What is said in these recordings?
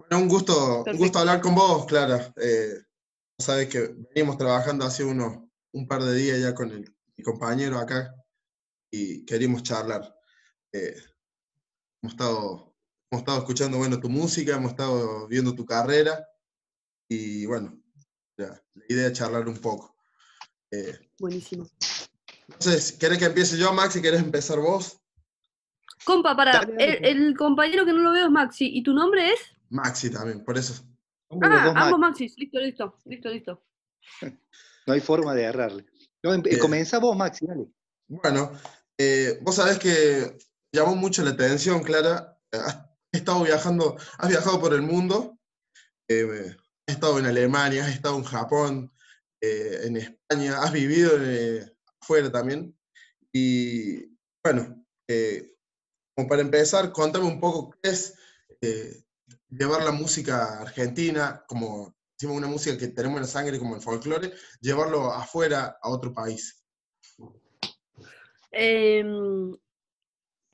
Bueno, un gusto, un gusto hablar con vos, Clara. Eh, sabes que venimos trabajando hace unos, un par de días ya con el, mi compañero acá y queríamos charlar. Eh, hemos, estado, hemos estado escuchando bueno, tu música, hemos estado viendo tu carrera y bueno, la, idea es charlar un poco. Eh, Buenísimo. Entonces, ¿querés que empiece yo, Maxi? ¿Querés empezar vos? Compa, para, el, compañero que no lo veo es Maxi. ¿Y tu nombre es? Maxi también, por eso. Ah, ambos Maxi. Listo, listo, listo, listo. No hay forma de agarrarle. No, em, comienza vos, Maxi, dale. Bueno, eh, vos sabés que llamó mucho la atención, Clara. Has estado viajando, has viajado por el mundo. Eh, has estado en Alemania, has estado en Japón, eh, en España, has vivido afuera también. Y bueno, como para empezar, contame un poco qué es eh, llevar la música argentina, como decimos una música que tenemos en la sangre como el folclore, llevarlo afuera a otro país. Em,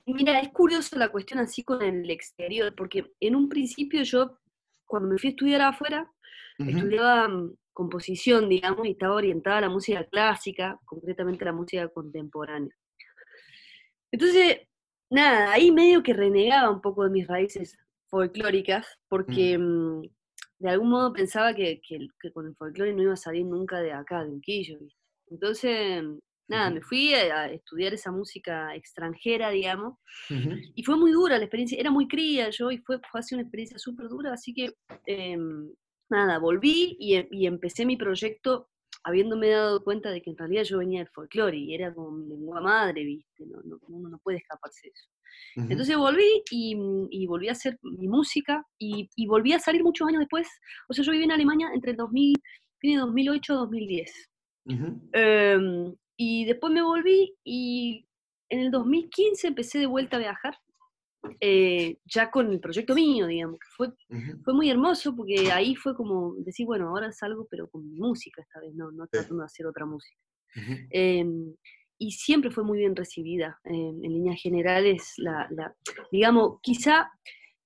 mira, es curioso la cuestión así con el exterior, porque en un principio yo, cuando me fui a estudiar afuera, estudiaba mm, composición, digamos, y estaba orientada a la música clásica, concretamente a la música contemporánea. Entonces, nada, ahí medio que renegaba un poco de mis raíces folclóricas, porque mm, de algún modo pensaba que, con el folclore no iba a salir nunca de acá, de Unquillo. Entonces, nada, me fui a, estudiar esa música extranjera, digamos, y fue muy dura la experiencia, era muy cría yo y fue, fue así una experiencia súper dura, así que, em, nada, volví y, y empecé mi proyecto habiéndome dado cuenta de que en realidad yo venía del folclore y era como mi lengua madre, ¿viste? No, no, uno no puede escaparse de eso. Entonces volví y, volví a hacer mi música y, volví a salir muchos años después. O sea, yo viví en Alemania entre el 2000, fin de 2008 y 2010. y después me volví y en el 2015 empecé de vuelta a viajar eh, ya con el proyecto mío, digamos, que fue, fue muy hermoso porque ahí fue como decir, bueno, ahora salgo pero con mi música esta vez, no, no tratando de hacer otra música. Em, y siempre fue muy bien recibida, en líneas generales, la, la, digamos, quizá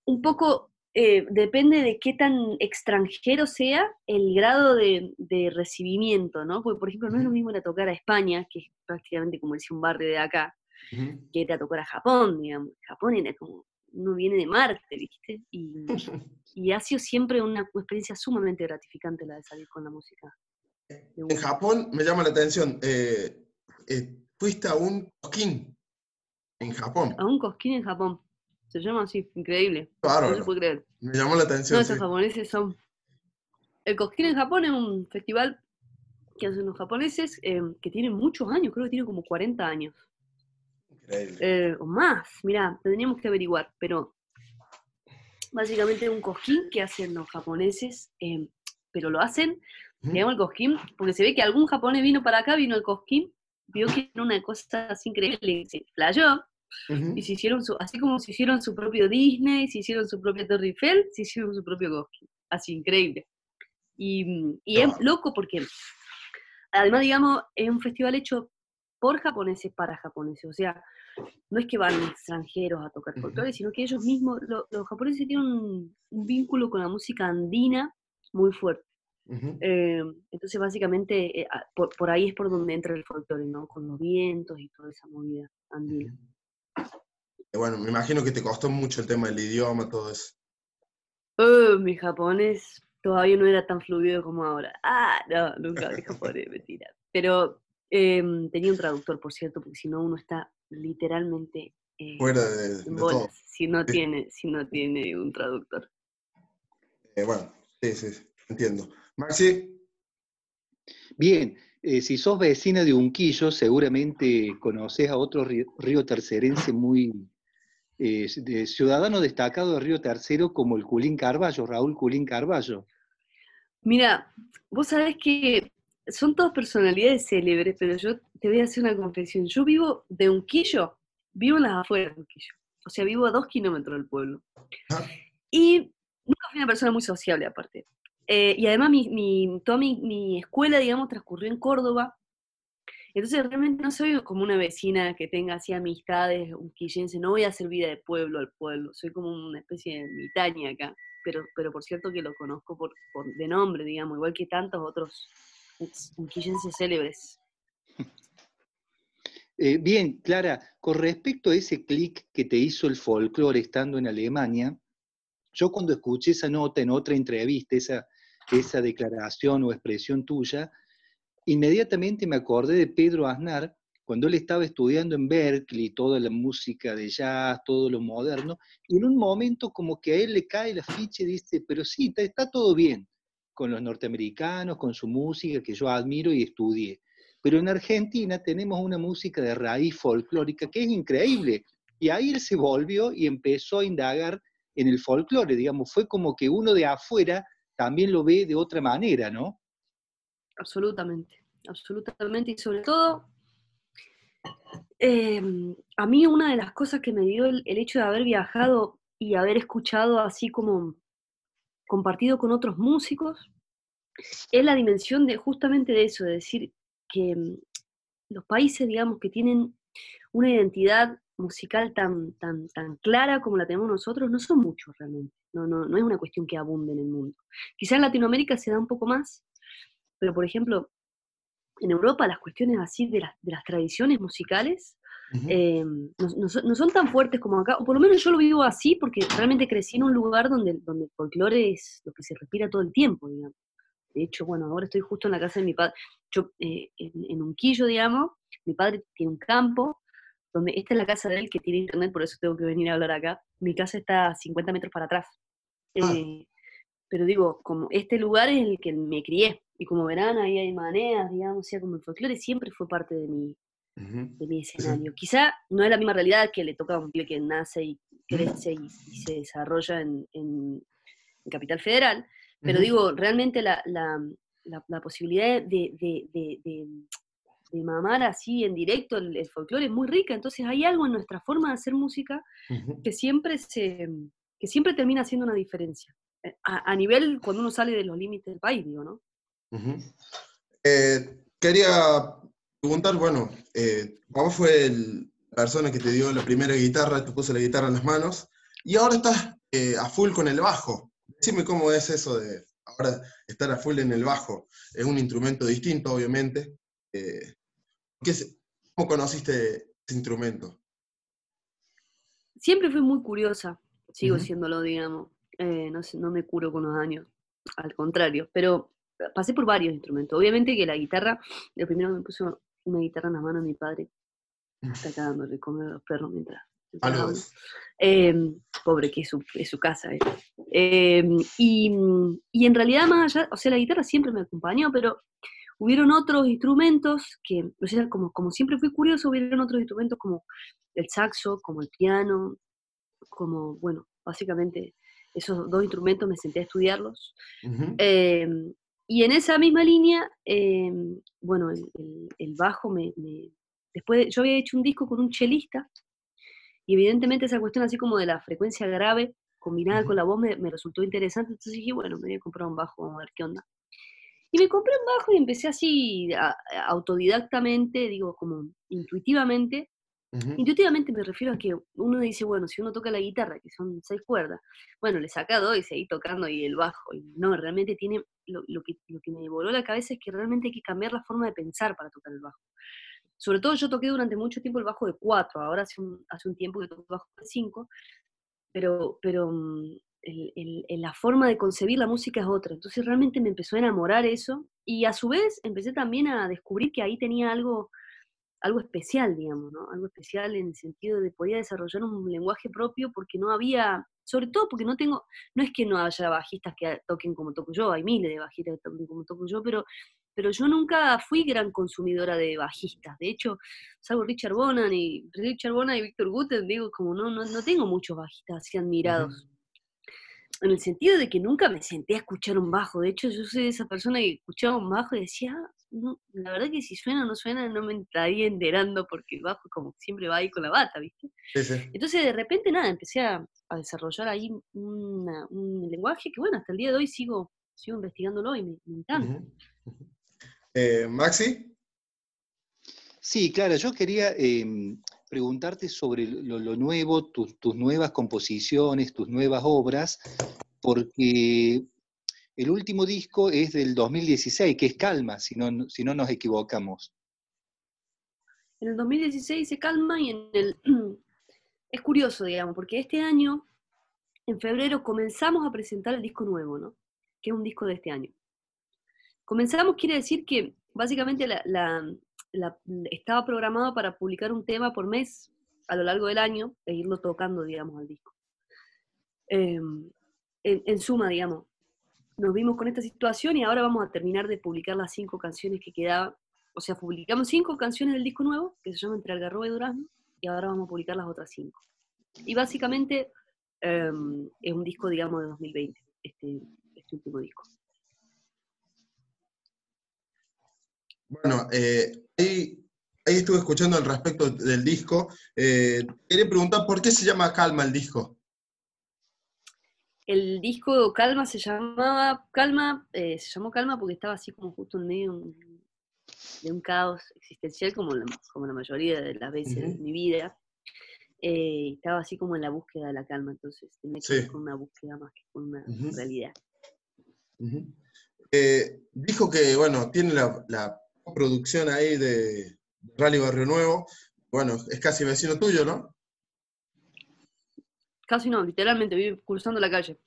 un poco eh, depende de qué tan extranjero sea el grado de, de, recibimiento, ¿no? Porque, por ejemplo, no es lo mismo ir a tocar a España, que es prácticamente como decir un barrio de acá, que ir a tocar a Japón, digamos. Japón era como, uno viene de Marte, ¿viste? Y, y ha sido siempre una experiencia sumamente gratificante la de salir con la música. En Japón me llama la atención, eh, eh, fuiste a un cosquín en Japón. A un cosquín en Japón. Se llama así, increíble. Claro. No se puede creer. Me llamó la atención. No, esos japoneses son. El cosquín en Japón es un festival que hacen los japoneses eh, que tiene muchos años, creo que tiene como 40 años. Eh, o más, mira, tendríamos que averiguar, pero básicamente un cojín que hacen los japoneses, em, pero lo hacen, digamos el cojín, porque se ve que algún japonés vino para acá, vino el cojín, vio que era una cosa así increíble, se playó, y se hicieron su, así como se hicieron su propio Disney, se hicieron su propio Torre Eiffel, se hicieron su propio cojín, así increíble. Y, y es loco porque, además, digamos, es un festival hecho por japoneses para japoneses. O sea, no es que van extranjeros a tocar folclore, sino que ellos mismos, los japoneses tienen un, vínculo con la música andina muy fuerte. Eh, entonces, básicamente, eh, por, ahí es por donde entra el folclore, ¿no? Con los vientos y toda esa movida andina. Bueno, me imagino que te costó mucho el tema del idioma, todo eso. Uh, mi japonés todavía no era tan fluido como ahora. Ah, no, nunca mi japonés, mentira. Pero Em, tenía un traductor, por cierto, porque si no uno está literalmente eh, fuera de, todo. Si no, tiene, si no tiene un traductor. Eh, bueno, sí, sí, entiendo. Maxi. Bien, eh, si sos vecina de Unquillo, seguramente conoces a otro río, tercerense muy de ciudadano destacado de Río Tercero como el Culín Carballo, Raúl Culín Carballo. Mira, vos sabés que son todas personalidades célebres, pero yo te voy a hacer una confesión. Yo vivo de Unquillo, vivo en las afueras de Unquillo. O sea, vivo a dos kilómetros del pueblo. Ah. Y nunca fui una persona muy sociable, aparte. Eh, y además, mi, toda mi, escuela, digamos, transcurrió en Córdoba. Entonces, realmente no soy como una vecina que tenga así amistades unquillense. No voy a hacer vida de pueblo al pueblo. Soy como una especie de mitaña acá. pero, pero por cierto que lo conozco por, de nombre, digamos, igual que tantos otros unquillenses célebres. Eh, bien, Clara, con respecto a ese clic que te hizo el folclore estando en Alemania, yo cuando escuché esa nota en otra entrevista, esa, esa declaración o expresión tuya, inmediatamente me acordé de Pedro Aznar, cuando él estaba estudiando en Berkeley toda la música de jazz, todo lo moderno, y en un momento como que a él le cae la ficha y dice, pero sí, está, todo bien con los norteamericanos, con su música que yo admiro y estudié. Pero en Argentina tenemos una música de raíz folclórica que es increíble. Y ahí él se volvió y empezó a indagar en el folclore, digamos, fue como que uno de afuera también lo ve de otra manera, ¿no? Absolutamente, absolutamente. Y sobre todo, Em, a mí una de las cosas que me dio el, hecho de haber viajado y haber escuchado así como compartido con otros músicos, es la dimensión de justamente de eso, de decir que em, los países, digamos, que tienen una identidad musical tan, tan, tan clara como la tenemos nosotros, no son muchos realmente. No, no, no es una cuestión que abunde en el mundo. Quizás en Latinoamérica se da un poco más, pero por ejemplo, en Europa las cuestiones así de, las tradiciones musicales eh, no, son tan fuertes como acá, o por lo menos yo lo vivo así porque realmente crecí en un lugar donde, donde el folclore es lo que se respira todo el tiempo, digamos. De hecho, bueno, ahora estoy justo en la casa de mi padre, yo eh, en, un quillo, digamos, mi padre tiene un campo, donde esta es la casa de él que tiene internet, por eso tengo que venir a hablar acá. Mi casa está a 50 metros para atrás. Ah. Eh, pero digo, como este lugar es el que me crié, y como verán, ahí hay maneras, digamos, o sea, como el folclore siempre fue parte de mi, de mi escenario. Quizá no es la misma realidad que le toca a un pibe que nace y crece y, se desarrolla en, Capital Federal, pero digo, realmente la, posibilidad de, mamar así en directo el, folclore es muy rica, entonces hay algo en nuestra forma de hacer música que siempre se que siempre termina haciendo una diferencia. Eh, a, a nivel cuando uno sale de los límites del país, digo, ¿no? Eh, quería preguntar, bueno, eh, fue la persona que te dio la primera guitarra, te puso la guitarra en las manos, y ahora estás eh, a full con el bajo. Dime cómo es eso de ahora estar a full en el bajo. Es un instrumento distinto, obviamente. Eh, ¿Cómo conociste ese instrumento? Siempre fui muy curiosa, sigo siéndolo, digamos. no, no me curo con los años, al contrario, pero pasé por varios instrumentos. Obviamente que la guitarra, lo primero que me puso una guitarra en la mano mi padre. Está acá dándole comer a los perros mientras. Eh, pobre, que es su, es su casa. Eh. y, y, en realidad, más allá, o sea, la guitarra siempre me acompañó, pero hubieron otros instrumentos que, o sea, como, como siempre fui curioso, hubieron otros instrumentos como el saxo, como el piano, como, bueno, básicamente esos dos instrumentos me senté a estudiarlos. Y en esa misma línea, em, bueno, el, bajo me, Después, yo había hecho un disco con un chelista, y evidentemente esa cuestión así como de la frecuencia grave combinada con la voz me, resultó interesante, entonces dije, bueno, me voy a comprar un bajo, a ver qué onda. Y me compré un bajo y empecé así autodidactamente, digo, como intuitivamente, Intuitivamente me refiero a que uno dice, bueno, si uno toca la guitarra, que son seis cuerdas, bueno, le saca dos y seguí tocando y el bajo. Y no, realmente tiene, lo, que, me voló la cabeza es que realmente hay que cambiar la forma de pensar para tocar el bajo. Sobre todo yo toqué durante mucho tiempo el bajo de cuatro, ahora hace un, tiempo que toco el bajo de cinco, pero, pero mm, la forma de concebir la música es otra. Entonces realmente me empezó a enamorar eso y a su vez empecé también a descubrir que ahí tenía algo algo especial, digamos, ¿no? Algo especial en el sentido de podía desarrollar un lenguaje propio porque no había, sobre todo porque no tengo, no es que no haya bajistas que toquen como toco yo, hay miles de bajistas que toquen como toco yo, pero, pero yo nunca fui gran consumidora de bajistas. De hecho, salvo Richard Bonan y Richard Bonan y Víctor Guten, digo, como no, no, no tengo muchos bajistas así admirados. En el sentido de que nunca me senté a escuchar un bajo. De hecho, yo soy esa persona que escuchaba un bajo y decía, ah, la verdad que si suena o no suena no me estaría enterando porque el bajo como siempre va ahí con la bata, ¿viste? Entonces de repente nada, empecé a, desarrollar ahí un lenguaje que bueno, hasta el día de hoy sigo, sigo investigándolo y me, encanta. Eh, Maxi. Sí, claro, yo quería em, preguntarte sobre lo, nuevo, tus, tus nuevas composiciones, tus nuevas obras, porque el último disco es del 2016, que es Calma, si no, si no nos equivocamos. En el 2016 se calma y en el... es curioso, digamos, porque este año, en febrero, comenzamos a presentar el disco nuevo, ¿no? Que es un disco de este año. Comenzamos quiere decir que básicamente la, estaba programado para publicar un tema por mes a lo largo del año e irlo tocando, digamos, al disco. Em, en, suma, digamos, nos vimos con esta situación y ahora vamos a terminar de publicar las cinco canciones que quedaban. O sea, publicamos cinco canciones del disco nuevo, que se llama Entre Algarroba y Durazno, y ahora vamos a publicar las otras cinco. Y básicamente em, es un disco, digamos, de 2020, este, este último disco. Bueno, eh, ahí, estuve escuchando al respecto del disco. Eh, quería preguntar por qué se llama Calma el disco. El disco Calma se llamaba Calma, eh, se llamó Calma porque estaba así como justo en medio de un caos existencial, como la, como la mayoría de las veces de mi vida. Eh, estaba así como en la búsqueda de la calma, entonces tenía que con una búsqueda más que con una realidad. Eh, dijo que, bueno, tiene la, la, producción ahí de Rally Barrio Nuevo. Bueno, es casi vecino tuyo, ¿no? Casi no, literalmente, vive cruzando la calle.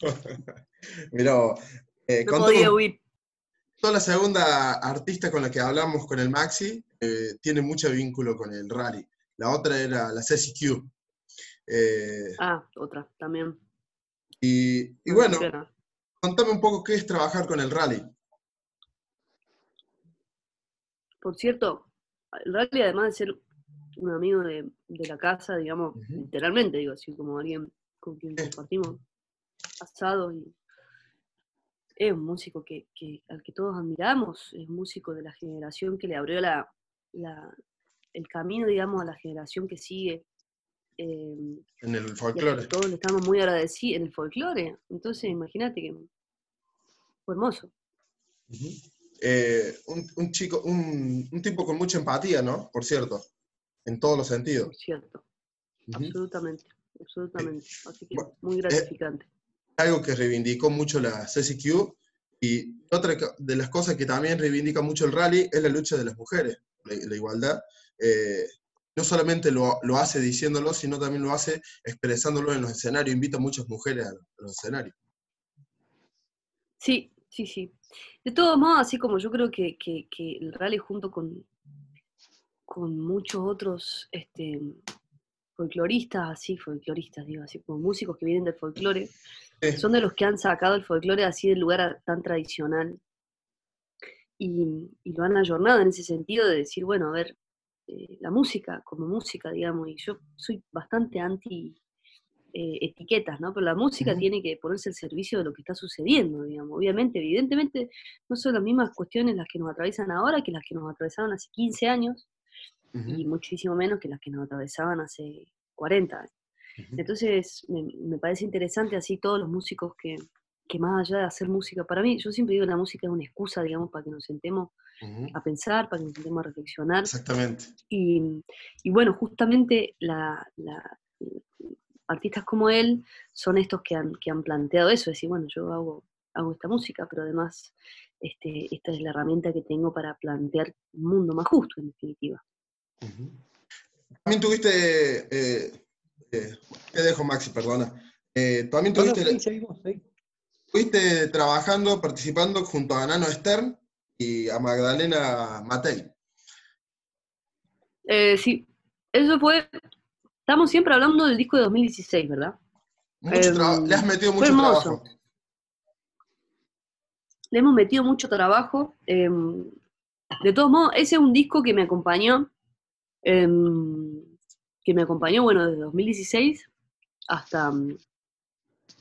Mira, eh, no podía huir. Toda la segunda artista con la que hablamos con el Maxi eh, tiene mucho vínculo con el rally. La otra era la Ceci Q. Eh, ah, otra, también. Y, bueno, contame un poco qué es trabajar con el rally. Por cierto, el rally además de ser un amigo de, la casa, digamos, literalmente, digo, así como alguien con quien compartimos pasado y es un músico que, al que todos admiramos, es músico de la generación que le abrió la, el camino, digamos, a la generación que sigue. Em, en el folclore. Todos le estamos muy agradecidos en el folclore. Entonces, imagínate que fue hermoso. Eh, un, chico, un, un, tipo con mucha empatía, ¿no? Por cierto en todos los sentidos. Cierto, absolutamente, absolutamente. Así que muy gratificante. algo que reivindicó mucho la CCQ y otra de las cosas que también reivindica mucho el rally es la lucha de las mujeres, la, igualdad. Eh, no solamente lo, hace diciéndolo, sino también lo hace expresándolo en los escenarios, invita a muchas mujeres a, los escenarios. Sí, sí, sí. De todos modos, así como yo creo que el rally junto con, con muchos otros este, folcloristas, así, folcloristas, digo, así como músicos que vienen del folclore, son de los que han sacado el folclore así del lugar tan tradicional y, lo han ayornado en ese sentido de decir, bueno, a ver, eh, la música como música, digamos, y yo soy bastante anti eh, etiquetas, ¿no? Pero la música tiene que ponerse al servicio de lo que está sucediendo, digamos. Obviamente, evidentemente, no son las mismas cuestiones las que nos atraviesan ahora que las que nos atravesaron hace 15 años, y muchísimo menos que las que nos atravesaban hace 40 años. Entonces, me, parece interesante así todos los músicos que, que, más allá de hacer música, para mí, yo siempre digo que la música es una excusa, digamos, para que nos sentemos a pensar, para que nos sentemos a reflexionar. Exactamente. Y, y bueno, justamente la, artistas como él son estos que han, que han planteado eso, es decir, bueno, yo hago, hago esta música, pero además este, esta es la herramienta que tengo para plantear un mundo más justo, en definitiva. También tuviste, eh, eh, te dejo Maxi, perdona. Eh, también tuviste, trabajando, participando junto a Nano Stern y a Magdalena Matei. sí, eso fue, estamos siempre hablando del disco de 2016, ¿verdad? Em, le has metido mucho trabajo. Le hemos metido mucho trabajo. Em, de todos modos, ese es un disco que me acompañó Em, que me acompañó, bueno, desde 2016 hasta,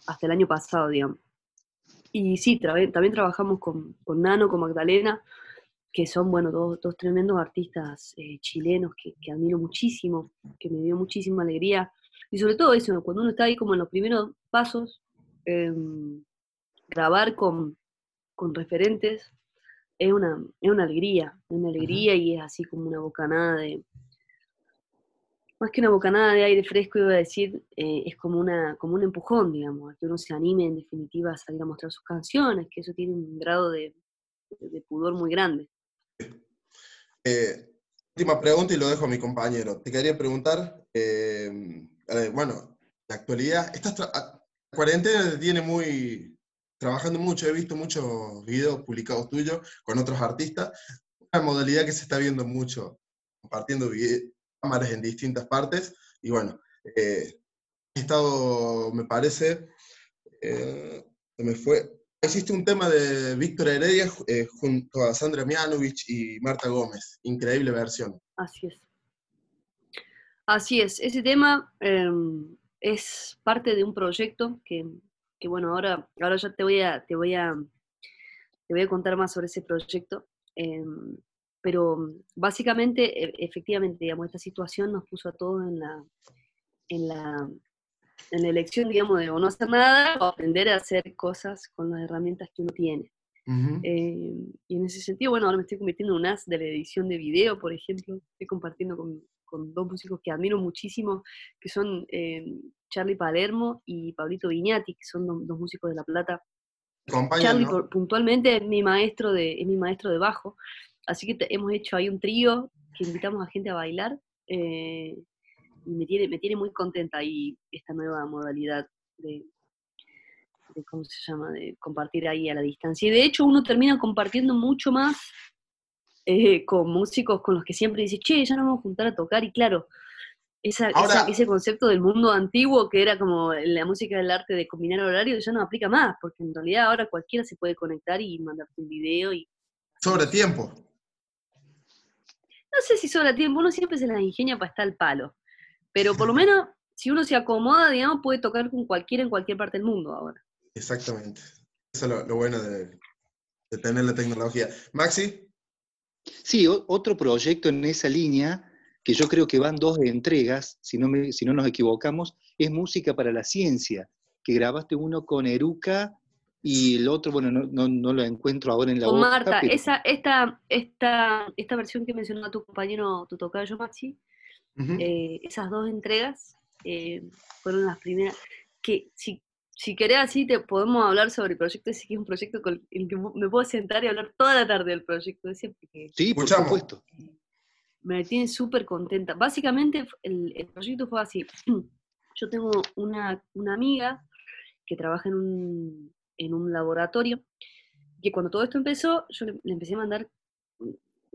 hasta el año pasado, digamos. Y sí, también trabajamos con, Nano, con Magdalena, que son, bueno, dos, dos tremendos artistas eh, chilenos que, admiro muchísimo, que me dio muchísima alegría. Y sobre todo eso, cuando uno está ahí como en los primeros pasos, em, grabar con, referentes es una, es una alegría, es una alegría y es así como una bocanada de, más que una bocanada de aire fresco, iba a decir, eh, es como, una, como un empujón, digamos, a que uno se anime en definitiva a salir a mostrar sus canciones, que eso tiene un grado de, pudor muy grande. Eh, última pregunta y lo dejo a mi compañero. Te quería preguntar, eh, bueno, la actualidad, esta cuarentena tiene muy, trabajando mucho, he visto muchos videos publicados tuyos con otros artistas, una modalidad que se está viendo mucho, compartiendo cámaras en distintas partes, y bueno, eh, he estado, me parece, eh, me fue, existe un tema de Víctor Heredia eh, junto a Sandra Mianovich y Marta Gómez, increíble versión. Así es. Así es, ese tema em, es parte de un proyecto que, bueno, ahora, ahora ya te voy a, te voy a, te voy a contar más sobre ese proyecto. Em, pero básicamente, e, efectivamente, digamos, esta situación nos puso a todos en la, en la, en la elección, digamos, de o no hacer nada o aprender a hacer cosas con las herramientas que uno tiene. Em, y en ese sentido, bueno, ahora me estoy convirtiendo en un as de la edición de video, por ejemplo. Estoy compartiendo con, con dos músicos que admiro muchísimo, que son eh, Charlie Palermo y Pablito Viñati, que son dos, músicos de La Plata. Charlie puntualmente es mi maestro de, es mi maestro de bajo, así que hemos hecho ahí un trío que invitamos a gente a bailar eh, y me tiene, me tiene muy contenta ahí esta nueva modalidad de, de, ¿cómo se llama?, de compartir ahí a la distancia. Y de hecho uno termina compartiendo mucho más eh, con músicos con los que siempre dice, che, ya nos vamos a juntar a tocar, y claro, esa, ese concepto del mundo antiguo que era como la música del arte de combinar horarios ya no aplica más, porque en realidad ahora cualquiera se puede conectar y mandarte un video y... Sobre tiempo. No sé si sobra tiempo, uno siempre se las ingenia para estar al palo, pero por lo menos si uno se acomoda, digamos, puede tocar con cualquiera en cualquier parte del mundo ahora. Exactamente. Eso es lo, bueno de, de tener la tecnología. Maxi. Sí, otro proyecto en esa línea, que yo creo que van dos entregas, si no, si no nos equivocamos, es Música para la Ciencia, que grabaste uno con Eruca y el otro, bueno, no, lo encuentro ahora en la Con Marta, esa, esta, esta, esta versión que mencionó tu compañero, tu tocayo Maxi, eh, esas dos entregas eh, fueron las primeras, que si si querés así, te podemos hablar sobre el proyecto ese, que es un proyecto con el que me puedo sentar y hablar toda la tarde del proyecto ese, porque sí, por supuesto. Me tiene súper contenta. Básicamente, el, proyecto fue así. Yo tengo una, amiga que trabaja en un, en un laboratorio, que cuando todo esto empezó, yo le, empecé a mandar,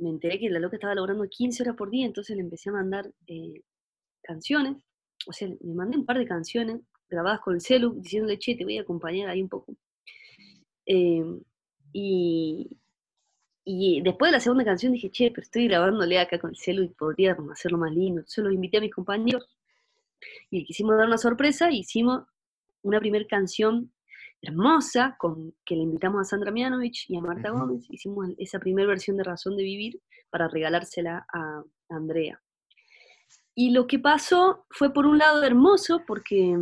me enteré que la loca estaba laborando 15 horas por día, entonces le empecé a mandar eh, canciones, o sea, me mandé un par de canciones grabadas con el celu, diciéndole, che, te voy a acompañar ahí un poco. Em, y, y después de la segunda canción dije, che, pero estoy grabándole acá con el celu y podría hacerlo más lindo. Entonces los invité a mis compañeros y quisimos dar una sorpresa hicimos una primera canción hermosa con que le invitamos a Sandra Mianovich y a Marta Gómez. Hicimos esa primera versión de Razón de Vivir para regalársela a Andrea. Y lo que pasó fue por un lado hermoso porque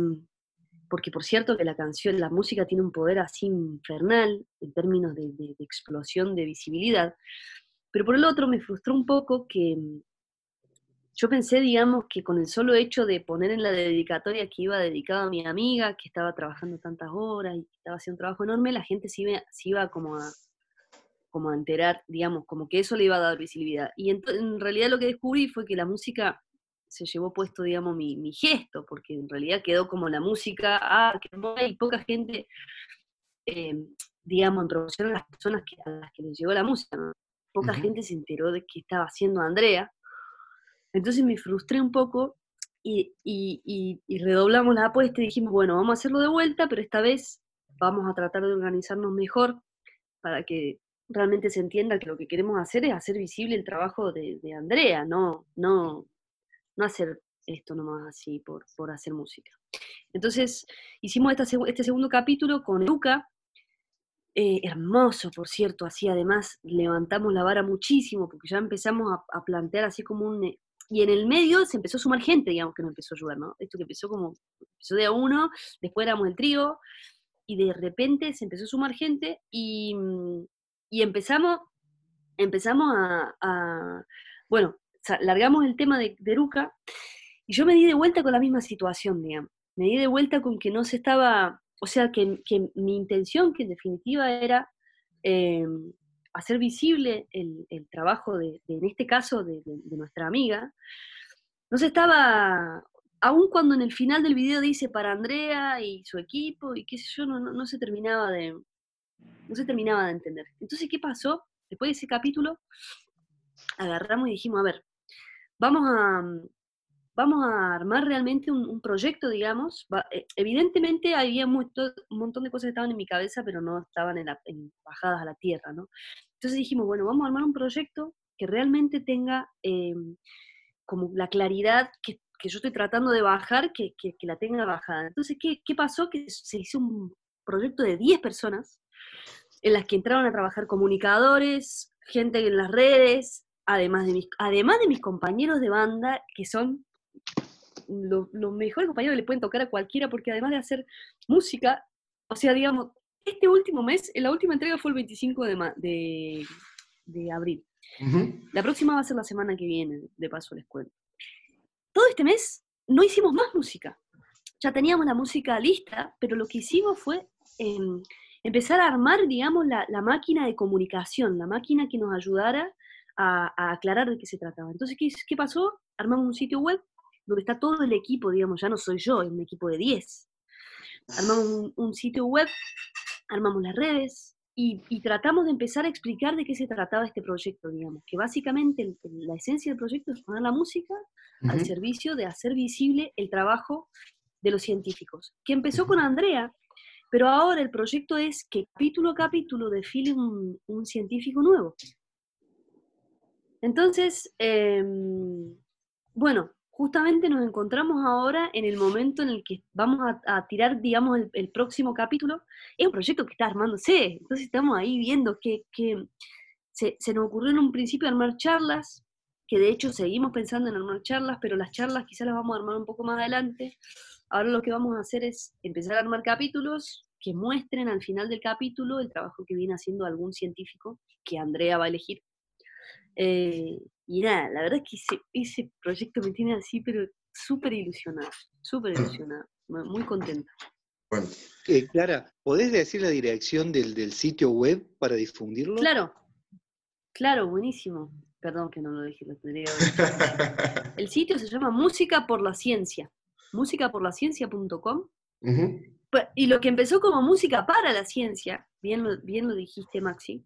porque por cierto que la canción, la música tiene un poder así infernal en términos de, explosión de visibilidad, pero por el otro me frustró un poco que yo pensé, digamos, que con el solo hecho de poner en la dedicatoria que iba dedicado a mi amiga, que estaba trabajando tantas horas y que estaba haciendo un trabajo enorme, la gente se iba, se iba como a como a enterar, digamos, como que eso le iba a dar visibilidad. Y en realidad lo que descubrí fue que la música se llevó puesto, digamos, mi, gesto, porque en realidad quedó como la música, ah, que no hay poca gente, eh, digamos, en proporción a las personas que, a las que les llegó la música, Poca gente se enteró de que estaba haciendo Andrea. Entonces me frustré un poco y, redoblamos la apuesta y dijimos, bueno, vamos a hacerlo de vuelta, pero esta vez vamos a tratar de organizarnos mejor para que realmente se entienda que lo que queremos hacer es hacer visible el trabajo de, Andrea, no, no no hacer esto nomás así por, por hacer música. Entonces hicimos este segundo capítulo con Luca, eh, hermoso, por cierto, así además levantamos la vara muchísimo, porque ya empezamos a, plantear así como un... Y en el medio se empezó a sumar gente, digamos, que nos empezó a ayudar, ¿no? Esto que empezó como, empezó de a uno, después éramos el trío, y de repente se empezó a sumar gente, y, y empezamos, empezamos a, bueno, largamos el tema de, de Y yo me di de vuelta con la misma situación, digamos. Me di de vuelta con que no se estaba, o sea, que, mi intención, que en definitiva era eh, hacer visible el, trabajo de, en este caso, de, nuestra amiga, no se estaba, aun cuando en el final del video dice para Andrea y su equipo y qué sé yo, no, no, se terminaba de, no se terminaba de entender. Entonces, ¿qué pasó? Después de ese capítulo, agarramos y dijimos, a ver, vamos a, vamos a armar realmente un, proyecto, digamos. Eh, evidentemente había un montón de cosas que estaban en mi cabeza, pero no estaban en, bajadas a la tierra, ¿no? Entonces dijimos, bueno, vamos a armar un proyecto que realmente tenga em, como la claridad que, yo estoy tratando de bajar, que, la tenga bajada. Entonces, ¿qué, ¿qué, pasó? Que se hizo un proyecto de 10 personas en las que entraron a trabajar comunicadores, gente en las redes, además de mis, además de mis compañeros de banda, que son los, mejores compañeros que le pueden tocar a cualquiera, porque además de hacer música, o sea, digamos, este último mes, la última entrega fue el 25 de, de, abril. La próxima va a ser la semana que viene, de paso les cuento. Todo este mes no hicimos más música. Ya teníamos la música lista, pero lo que hicimos fue em, empezar a armar, digamos, la, máquina de comunicación, la máquina que nos ayudara a, aclarar de qué se trataba. Entonces, ¿qué, ¿qué, pasó? Armamos un sitio web donde está todo el equipo, digamos, ya no soy yo, es un equipo de 10. Armamos un, sitio web, armamos las redes y, tratamos de empezar a explicar de qué se trataba este proyecto, digamos, que básicamente la esencia del proyecto es poner la música al servicio de hacer visible el trabajo de los científicos, que empezó con Andrea, pero ahora el proyecto es que capítulo a capítulo defile un, un científico nuevo. Entonces, em, bueno, justamente nos encontramos ahora en el momento en el que vamos a, tirar, digamos, el, próximo capítulo. Es un proyecto que está armándose, entonces estamos ahí viendo que, se, nos ocurrió en un principio armar charlas, que de hecho seguimos pensando en armar charlas, pero las charlas quizás las vamos a armar un poco más adelante. Ahora lo que vamos a hacer es empezar a armar capítulos que muestren al final del capítulo el trabajo que viene haciendo algún científico que Andrea va a elegir. Eh, y nada, la verdad es que ese, proyecto me tiene así, pero súper ilusionado, súper ilusionado, muy contenta. Bueno. Eh, Clara, ¿podés decir la dirección del, sitio web para difundirlo? Claro, claro, buenísimo. Perdón que no lo dije, lo tendría El sitio se llama Música por la Ciencia, musicaporlaciencia.com. Pues, y lo que empezó como música para la ciencia, bien bien lo dijiste, Maxi,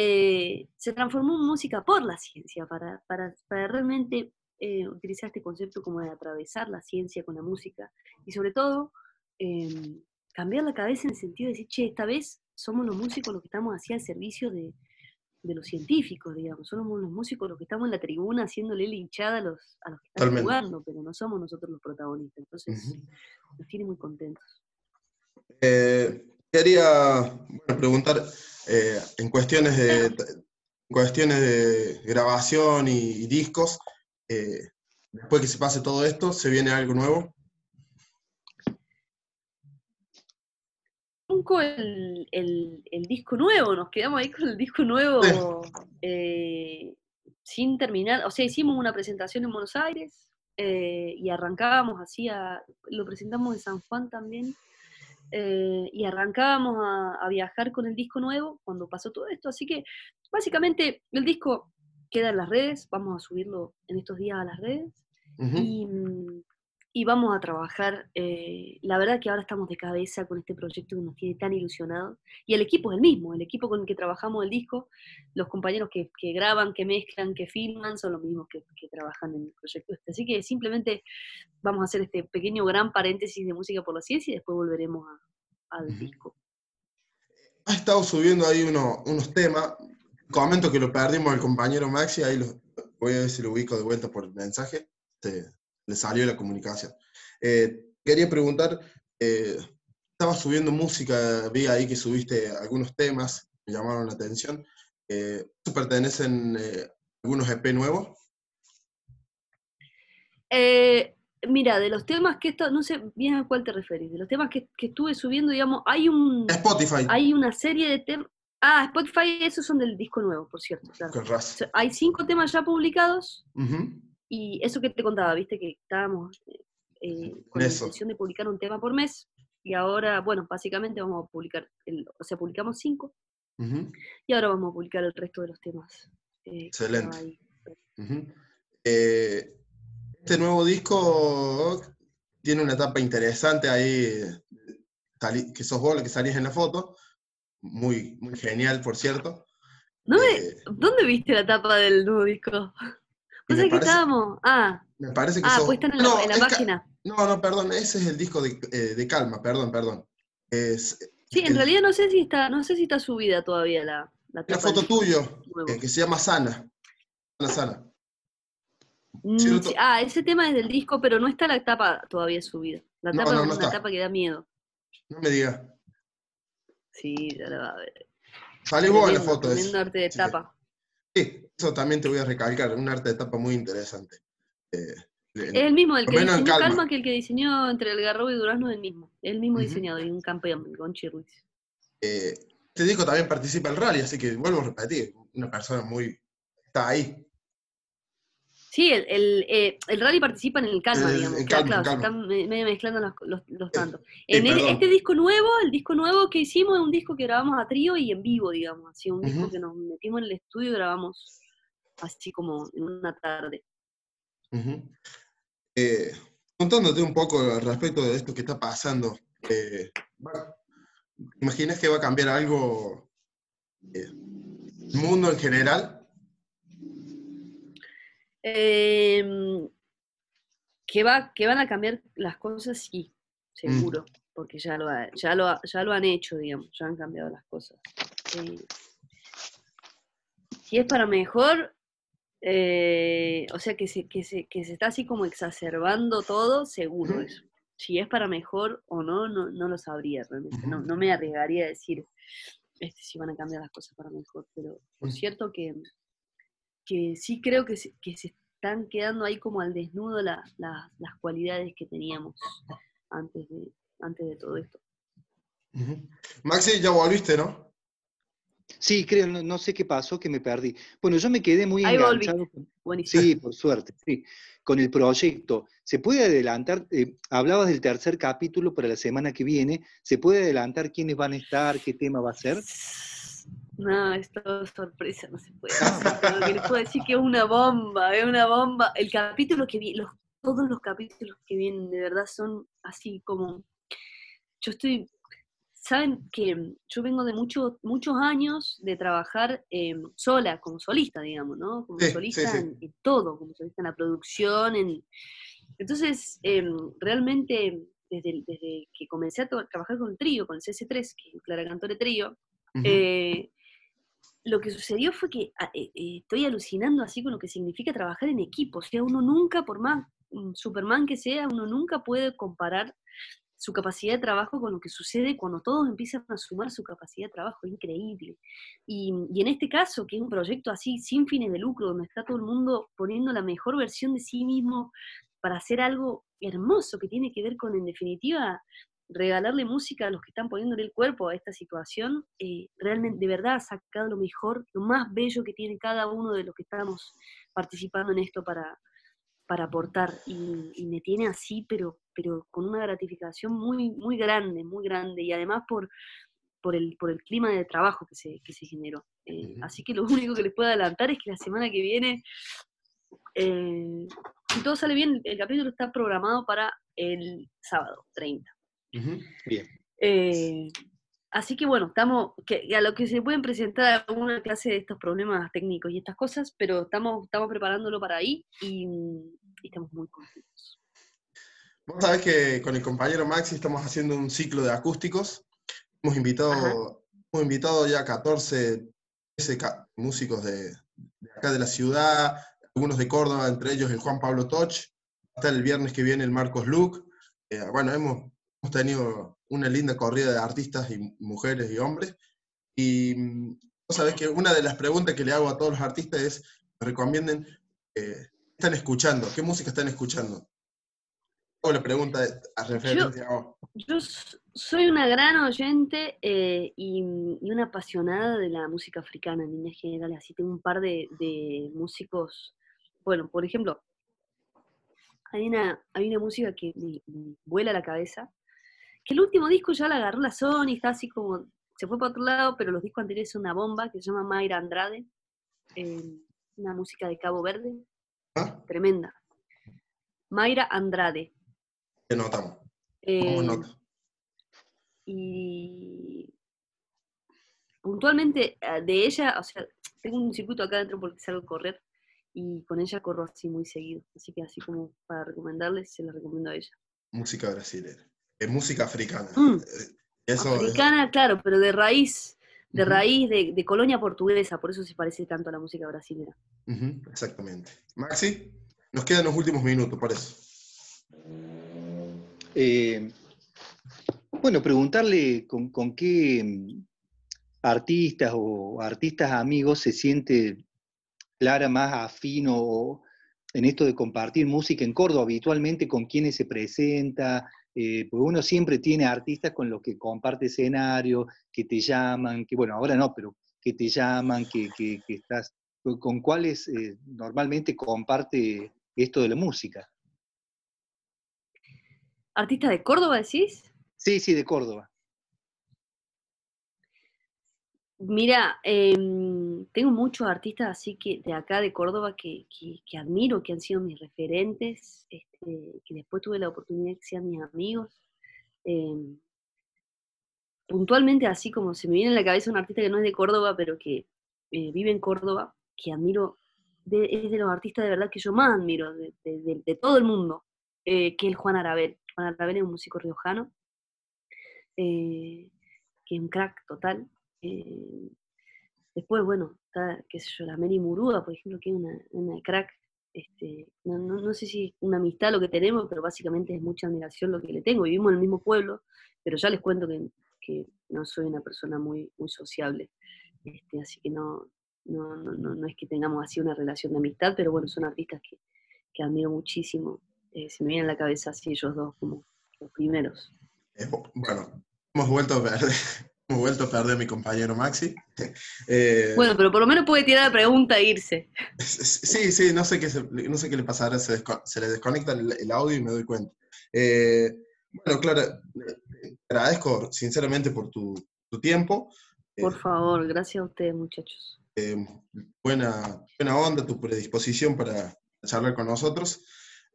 eh, se transformó en música por la ciencia, para, para, para realmente eh, utilizar este concepto como de atravesar la ciencia con la música y sobre todo em, cambiar la cabeza en el sentido de decir, che, esta vez somos los músicos los que estamos así al servicio de, de los científicos, digamos, somos los músicos los que estamos en la tribuna haciéndole linchada a los, a los que están jugando, pero no somos nosotros los protagonistas, entonces nos tiene muy contentos. Eh, quería preguntar, eh, en cuestiones de, cuestiones de grabación y, discos, eh, después que se pase todo esto, ¿se viene algo nuevo? El, el, disco nuevo, nos quedamos ahí con el disco nuevo eh, sin terminar, o sea, hicimos una presentación en Buenos Aires y arrancábamos así, lo presentamos en San Juan también, eh, y arrancábamos a, viajar con el disco nuevo cuando pasó todo esto. Así que básicamente el disco queda en las redes, vamos a subirlo en estos días a las redes y, y, vamos a trabajar. Eh, la verdad que ahora estamos de cabeza con este proyecto que nos tiene tan ilusionados y el equipo es el mismo, el equipo con el que trabajamos el disco, los compañeros que, que graban, que mezclan, que filman, son los mismos que, que trabajan en el proyecto este. Así que simplemente vamos a hacer este pequeño gran paréntesis de música por la ciencia y después volveremos al disco. Ha estado subiendo ahí unos temas. Comento que lo perdimos al compañero Maxi, ahí lo, voy a ver si lo ubico de vuelta por el mensaje. le salió la comunicación. Eh, quería preguntar, eh, estaba subiendo música, vi ahí que subiste algunos temas, me llamaron la atención. Eh, ¿Pertenecen eh, algunos EP nuevos? Eh, mira, de los temas que esto, no sé bien a cuál te referís, de los temas que, estuve subiendo, digamos, hay un... Spotify. Hay una serie de temas... Ah, Spotify, esos son del disco nuevo, por cierto. Claro. Hay cinco temas ya publicados Y eso que te contaba, viste que estábamos eh, con la intención de publicar un tema por mes, y ahora, bueno, básicamente vamos a publicar, el, o sea, publicamos cinco, y ahora vamos a publicar el resto de los temas. Eh, Excelente. Eh, este nuevo disco tiene una etapa interesante ahí, que sos vos la que salís en la foto, muy, muy genial, por cierto. ¿Dónde viste la tapa del nuevo disco? ¿No sé qué estábamos? Ah. Me parece que ah, puesta en, la, en la página. No, no, perdón, ese es el disco de, eh, Calma, perdón, perdón. Es, sí, en realidad no sé si está, no sé si está subida todavía la, la tapa. foto tuyo, eh, que se llama Sana. Sana, Sana. Mm, ah, ese tema es del disco, pero no está la tapa todavía subida. La tapa es una tapa que da miedo. No me digas. Sí, ya la va a ver. Sale vos la foto. Es arte de tapa. Sí, eso también te voy a recalcar, un arte de tapa muy interesante. Eh, es el mismo, el que diseñó calma. que el que diseñó entre el Garrobo y Durazno es el mismo. Es el mismo diseñador y un campeón, con Ruiz. Eh, este disco también participa en el rally, así que vuelvo a repetir, una persona muy... está ahí. Sí, el, el, eh, el rally participa en el calma, digamos. claro, se están medio mezclando los, los, los tantos. en este disco nuevo, el disco nuevo que hicimos es un disco que grabamos a trío y en vivo, digamos. Así, un disco que nos metimos en el estudio y grabamos así como en una tarde. Eh, contándote un poco al respecto de esto que está pasando, eh, ¿imaginas que va a cambiar algo eh, el mundo en general? Em, que, va, que van a cambiar las cosas, sí, seguro, mm. porque ya lo, ya, lo, ya lo han hecho, digamos, ya han cambiado las cosas. si es para mejor, eh, o sea, que se, que, se, que se está así como exacerbando todo, seguro eso. Si es para mejor o no, no, no lo sabría realmente. No, no, me arriesgaría a decir este, si van a cambiar las cosas para mejor. Pero por cierto que, que sí creo que se, que se están quedando ahí como al desnudo las cualidades que teníamos antes de, antes de todo esto. Maxi, ya volviste, ¿no? Sí, creo, no, sé qué pasó, que me perdí. Bueno, yo me quedé muy enganchado. sí, por suerte, sí. Con el proyecto. ¿Se puede adelantar? Eh, hablabas del tercer capítulo para la semana que viene. ¿Se puede adelantar quiénes van a estar, qué tema va a ser? No, es todo sorpresa, no se puede. Lo que les puedo decir que es una bomba, es una bomba. El capítulo que vi, los, todos los capítulos que vienen de verdad son así como. Yo estoy saben que yo vengo de muchos muchos años de trabajar em, sola, como solista, digamos, ¿no? Como solista En, todo, como solista en la producción. En... Entonces, em, realmente, desde, desde, que comencé a trabajar con el trío, con el CS3, que es Clara Cantore Trío, eh, lo que sucedió fue que ah, eh, eh, estoy alucinando así con lo que significa trabajar en equipo. O sea, uno nunca, por más mm, Superman que sea, uno nunca puede comparar su capacidad de trabajo con lo que sucede cuando todos empiezan a sumar su capacidad de trabajo, increíble. Y, en este caso, que es un proyecto así, sin fines de lucro, donde está todo el mundo poniendo la mejor versión de sí mismo para hacer algo hermoso que tiene que ver con, en definitiva, regalarle música a los que están poniéndole el cuerpo a esta situación, eh, realmente, de verdad, ha sacado lo mejor, lo más bello que tiene cada uno de los que estamos participando en esto para, para aportar y, me tiene así, pero, pero con una gratificación muy, muy grande, muy grande y además por, por, el, por el clima de trabajo que se, que se generó. Eh, así que lo único que les puedo adelantar es que la semana que viene, eh, si todo sale bien, el capítulo está programado para el sábado 30. Bien. Eh, Así que bueno, estamos, que a lo que se pueden presentar alguna clase de estos problemas técnicos y estas cosas, pero estamos, estamos preparándolo para ahí y, estamos muy contentos. Vos sabés que con el compañero Maxi estamos haciendo un ciclo de acústicos. Hemos invitado, hemos invitado ya 14, 13 músicos de, acá de la ciudad, algunos de Córdoba, entre ellos el Juan Pablo Toch. Hasta el viernes que viene el Marcos Luc. Eh, bueno, hemos, hemos tenido una linda corrida de artistas y mujeres y hombres. Y mm, vos sabés que una de las preguntas que le hago a todos los artistas es, me recomienden, eh, ¿qué están escuchando? ¿Qué música están escuchando? O la pregunta a referencia yo, Yo soy una gran oyente eh, y, una apasionada de la música africana en líneas generales. Así tengo un par de, de músicos, bueno, por ejemplo, hay una, hay una música que me, vuela la cabeza, que el último disco ya la agarró la Sony, está así como, se fue para otro lado, pero los discos anteriores son una bomba, que se llama Mayra Andrade, eh, una música de Cabo Verde, ¿Ah? tremenda. Mayra Andrade. ¿Qué notamos? Eh, y puntualmente eh, de ella, o sea, tengo un circuito acá adentro porque salgo a correr y con ella corro así muy seguido. Así que así como para recomendarles, se la recomiendo a ella. Música brasileña. Música africana. Mm. Eh, africana, claro, pero de raíz, de raíz de, colonia portuguesa, por eso se parece tanto a la música brasileña. exactamente. Maxi, nos quedan los últimos minutos, por eso. Eh, bueno, preguntarle con, qué mm, artistas o artistas amigos se siente Clara más afino en esto de compartir música en Córdoba, habitualmente con quienes se presenta, eh, porque uno siempre tiene artistas con los que comparte escenario, que te llaman, que bueno, ahora no, pero que te llaman, que, estás, con cuáles eh, normalmente comparte esto de la música. ¿Artista de Córdoba decís? Sí, sí, de Córdoba. Mira, em, tengo muchos artistas así que de acá de Córdoba que, admiro, que han sido mis referentes, este, que después tuve la oportunidad de que sean mis amigos. Em, puntualmente, así como se me viene en la cabeza un artista que no es de Córdoba, pero que eh, vive en Córdoba, que admiro, es de los artistas de verdad que yo más admiro de, todo el mundo, eh, que es Juan Arabel. Juan Arabel es un músico riojano, eh, que es un crack total. Después, bueno, está, qué sé yo, la Mary Murúa, por ejemplo, que es una, crack. Este, no, sé si una amistad lo que tenemos, pero básicamente es mucha admiración lo que le tengo. Vivimos en el mismo pueblo, pero ya les cuento que, no soy una persona muy, muy sociable. Este, así que no, no, no, no, es que tengamos así una relación de amistad, pero bueno, son artistas que, admiro muchísimo. Eh, se me vienen a la cabeza así ellos dos como los primeros. Eh, bueno, hemos vuelto a ver Hemos vuelto a perder a mi compañero Maxi. Eh, bueno, pero por lo menos puede tirar la pregunta e irse. Sí, sí, no sé qué, no sé qué le pasará, se, le desconecta el, audio y me doy cuenta. Eh, bueno, Clara, te agradezco sinceramente por tu, tiempo. Eh, por favor, gracias a ustedes, muchachos. buena, buena onda, tu predisposición para charlar con nosotros.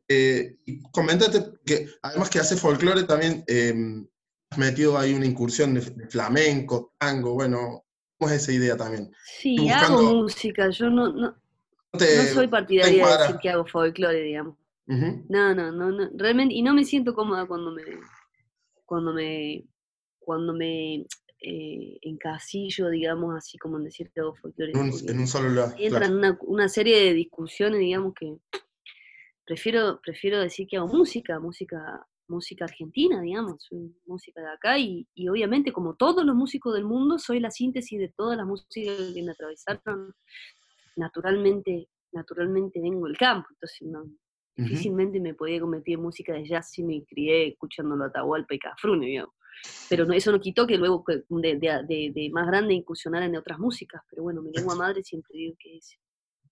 y comentate que además que hace folclore también metido ahí una incursión de, flamenco, tango, bueno, ¿cómo es esa idea también? Sí, hago música, yo no, no, soy partidaria de decir que hago folclore, digamos. no, no, no, no, realmente, y no me siento cómoda cuando me, cuando me, cuando me eh, encasillo, digamos, así como en decir que hago folclore. En un, solo lado. Entra en una, una, serie de discusiones, digamos, que prefiero, prefiero decir que hago música, música música argentina, digamos, soy música de acá y, obviamente como todos los músicos del mundo soy la síntesis de todas las músicas que me atravesaron. Naturalmente, naturalmente vengo del campo, entonces no, difícilmente me podía convertir en música de jazz si me crié escuchándolo a Atahualpa y Cafrune, digamos. Pero no, eso no quitó que luego de, de, más grande incursionara en otras músicas, pero bueno, mi lengua madre siempre digo que es,